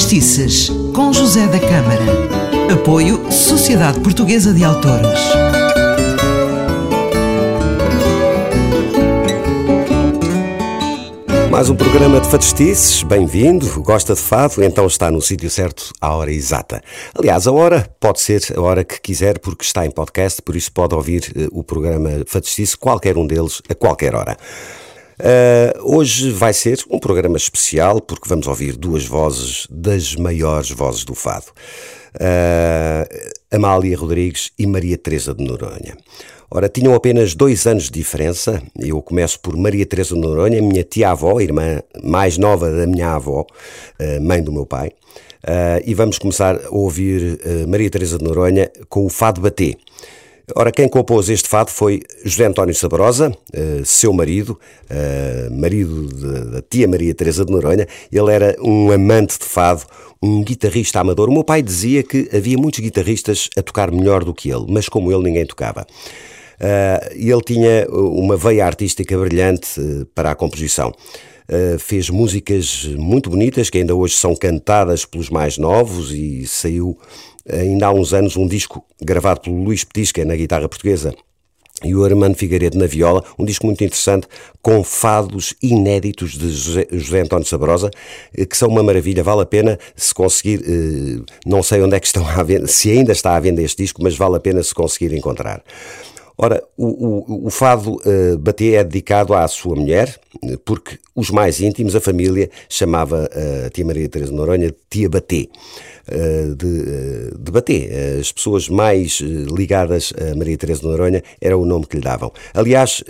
Fadistices, com José da Câmara. Apoio Sociedade Portuguesa de Autores. Mais um programa de fadistices, bem-vindo. Gosta de fado? Então está no sítio certo, à hora exata. Aliás, a hora pode ser a hora que quiser, porque está em podcast, por isso pode ouvir uh, o programa Fadistice, qualquer um deles, a qualquer hora. Uh, hoje vai ser um programa especial porque vamos ouvir duas vozes das maiores vozes do fado. Uh, Amália Rodrigues e Maria Teresa de Noronha. Ora, tinham apenas dois anos de diferença. Eu começo por Maria Teresa de Noronha, minha tia-avó, irmã mais nova da minha avó, uh, mãe do meu pai. e vamos começar a ouvir Maria Teresa de Noronha com o Fado Batê. Ora, quem compôs este fado foi José António Sabrosa, uh, seu marido, uh, marido da tia Maria Teresa de Noronha. Ele era um amante de fado, um guitarrista amador. O meu pai dizia que havia muitos guitarristas a tocar melhor do que ele, mas como ele ninguém tocava. Uh, ele tinha uma veia artística brilhante para a composição. Uh, fez músicas muito bonitas que ainda hoje são cantadas pelos mais novos e saiu ainda há uns anos um disco gravado pelo Luís Petisca na guitarra portuguesa e o Armando Figueiredo na viola, um disco muito interessante com fados inéditos de José, António Sabrosa, eh, que são uma maravilha, vale a pena se conseguir, eh, não sei onde é que estão à venda, se ainda está à venda este disco, mas vale a pena se conseguir encontrar. Ora, o, o, o fado uh, Batê é dedicado à sua mulher, porque os mais íntimos, a família, chamava a tia Maria Teresa Noronha de tia Batê. Uh, de, uh, de Batê. As pessoas mais ligadas a Maria Teresa Noronha era o nome que lhe davam. Aliás,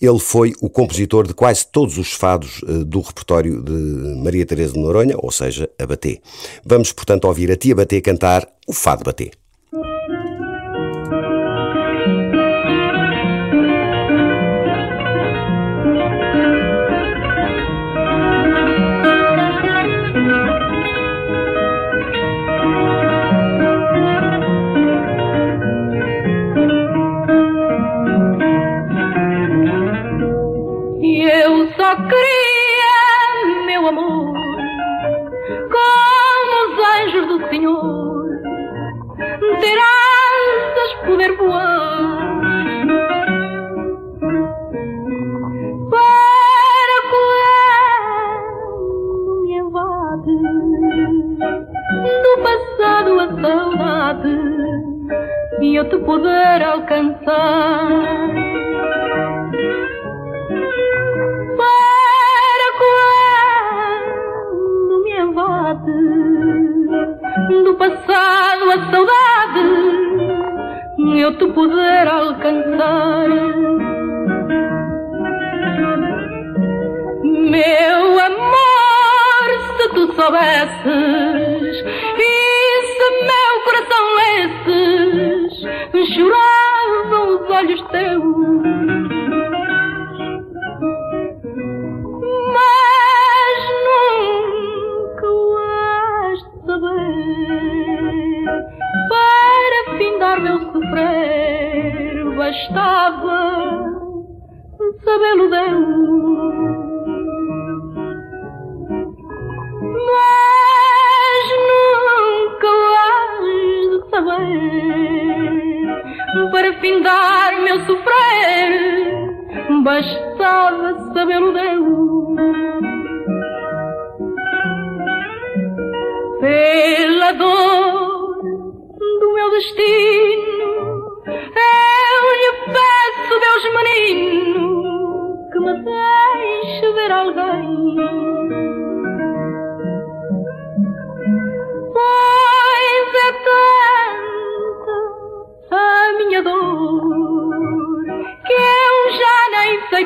ele foi o compositor de quase todos os fados do repertório de Maria Teresa Noronha, ou seja, a Batê. Vamos, portanto, ouvir a tia Batê cantar o Fado E eu só queria, meu amor, como os anjos do Senhor, ter asas, poder voar. Para quando me invade do passado a saudade e eu te poder alcançar. yo te puder alcançar. Meu amor, se tu soubesses, e se meu coração lesses, choravam os olhos teus. bastava sabê-lo. Pela dor do meu destino, eu lhe peço, Deus menino, que me deixe ver alguém.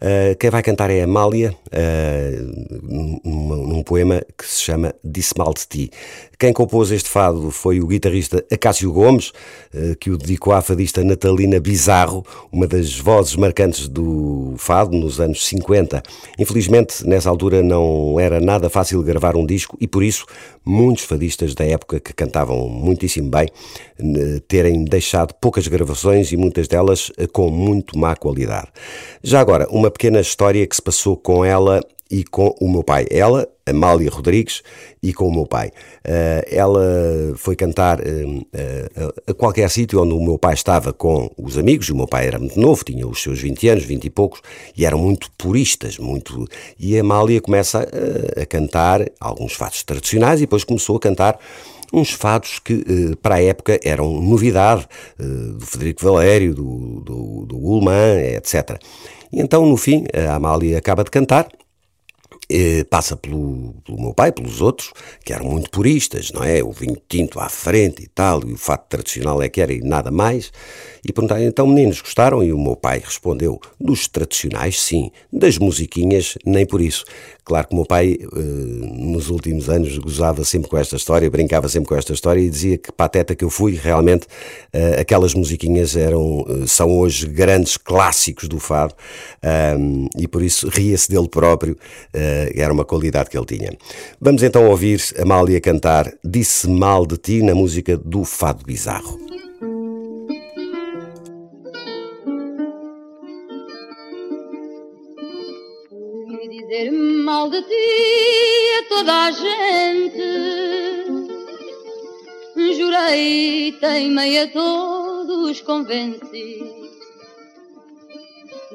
Uh, quem vai cantar é Amália, uh, num, num, poema que se chama Disse Mal de Ti. Quem compôs este fado foi o guitarrista Acácio Gomes, uh, que o dedicou à fadista Natalina Bizarro, uma das vozes marcantes do fado nos anos 50. Infelizmente, nessa altura não era nada fácil gravar um disco e por isso muitos fadistas da época que cantavam muitíssimo bem terem deixado poucas gravações e muitas delas com muito má qualidade. Já agora, uma pequena história que se passou com ela e com o meu pai. Ela, Amália Rodrigues, e com o meu pai. Uh, ela foi cantar uh, uh, a qualquer sítio onde o meu pai estava com os amigos, o meu pai era muito novo, tinha os seus 20 anos, 20 e poucos, e eram muito puristas, muito... E a Amália começa a cantar alguns fatos tradicionais e depois começou a cantar uns fados que para a época eram novidade, do Federico Valério, do, do, do Ullmann, etc. E então, no fim, a Amália acaba de cantar passa pelo, pelo, meu pai, pelos outros, que eram muito puristas, não é? O vinho tinto à frente e tal, e o fato tradicional é que era e nada mais. E perguntaram, então meninos, gostaram? E o meu pai respondeu, dos tradicionais sim, das musiquinhas nem por isso. Claro que o meu pai, eh, nos últimos anos, gozava sempre com esta história, brincava sempre com esta história e dizia que pateta que eu fui, realmente eh, aquelas musiquinhas eram, eh, são hoje grandes clássicos do fado e por isso ria-se dele próprio, era uma qualidade que ele tinha. Vamos então ouvir Amália cantar Disse Mal de Ti na música do Fado Bizarro. Mal de ti a toda a gente. Jurei, teimei a todos, convenci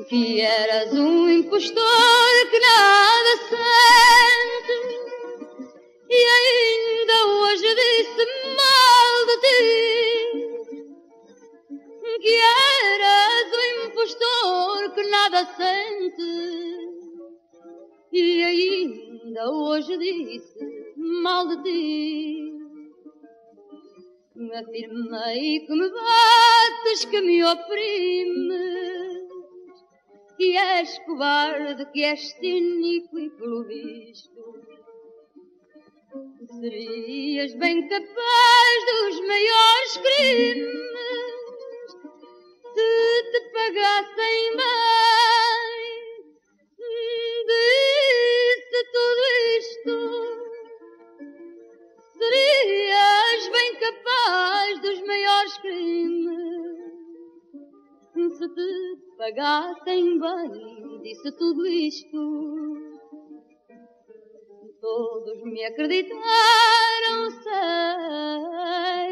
que eras um impostor que nada sente. E ainda hoje disse mal de ti que eras um impostor que nada sente ainda hoje disse mal de ti. Afirmei que me bates, que me oprimes, que és covarde, que és cínico e pelo visto. Serias bem capaz dos maiores crimes se te pagassem bem. Se te pagassem bem, disse tudo isto. Todos me acreditaram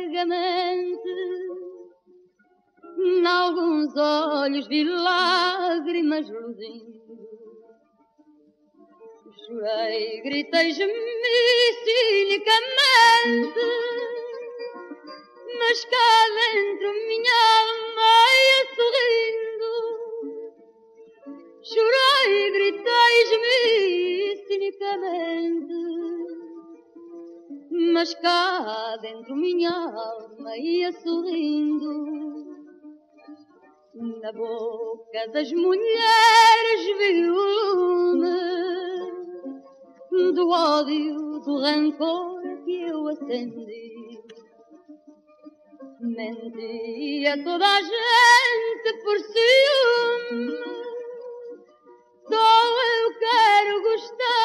cegamente. Em alguns olhos vi lágrimas luzindo Chorei, gritei, gemi cinicamente, mas cá dentro minha alma ia sorrindo. Chorei, gritei, gemi cinicamente, mas cá dentro minha alma ia sorrindo. Na boca das mulheres vi o lume do ódio, do rancor que eu acendi. Menti a toda a gente por ciúme, só eu quero gostar,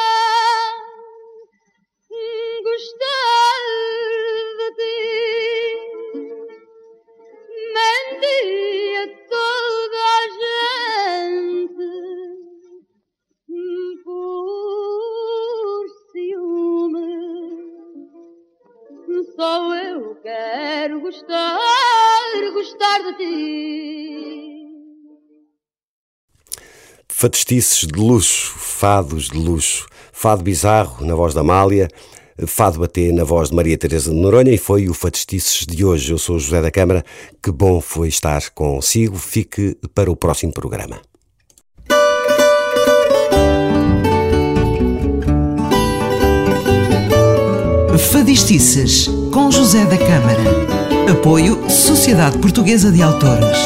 Fadestices de luxo, fados de luxo. Fado bizarro na voz da Amália, Fado Batê na voz de Maria Teresa de Noronha e foi o Fadestices de hoje. Eu sou José da Câmara. Que bom foi estar consigo. Fique para o próximo programa. Fadistices com José da Câmara. Apoio Sociedade Portuguesa de Autores.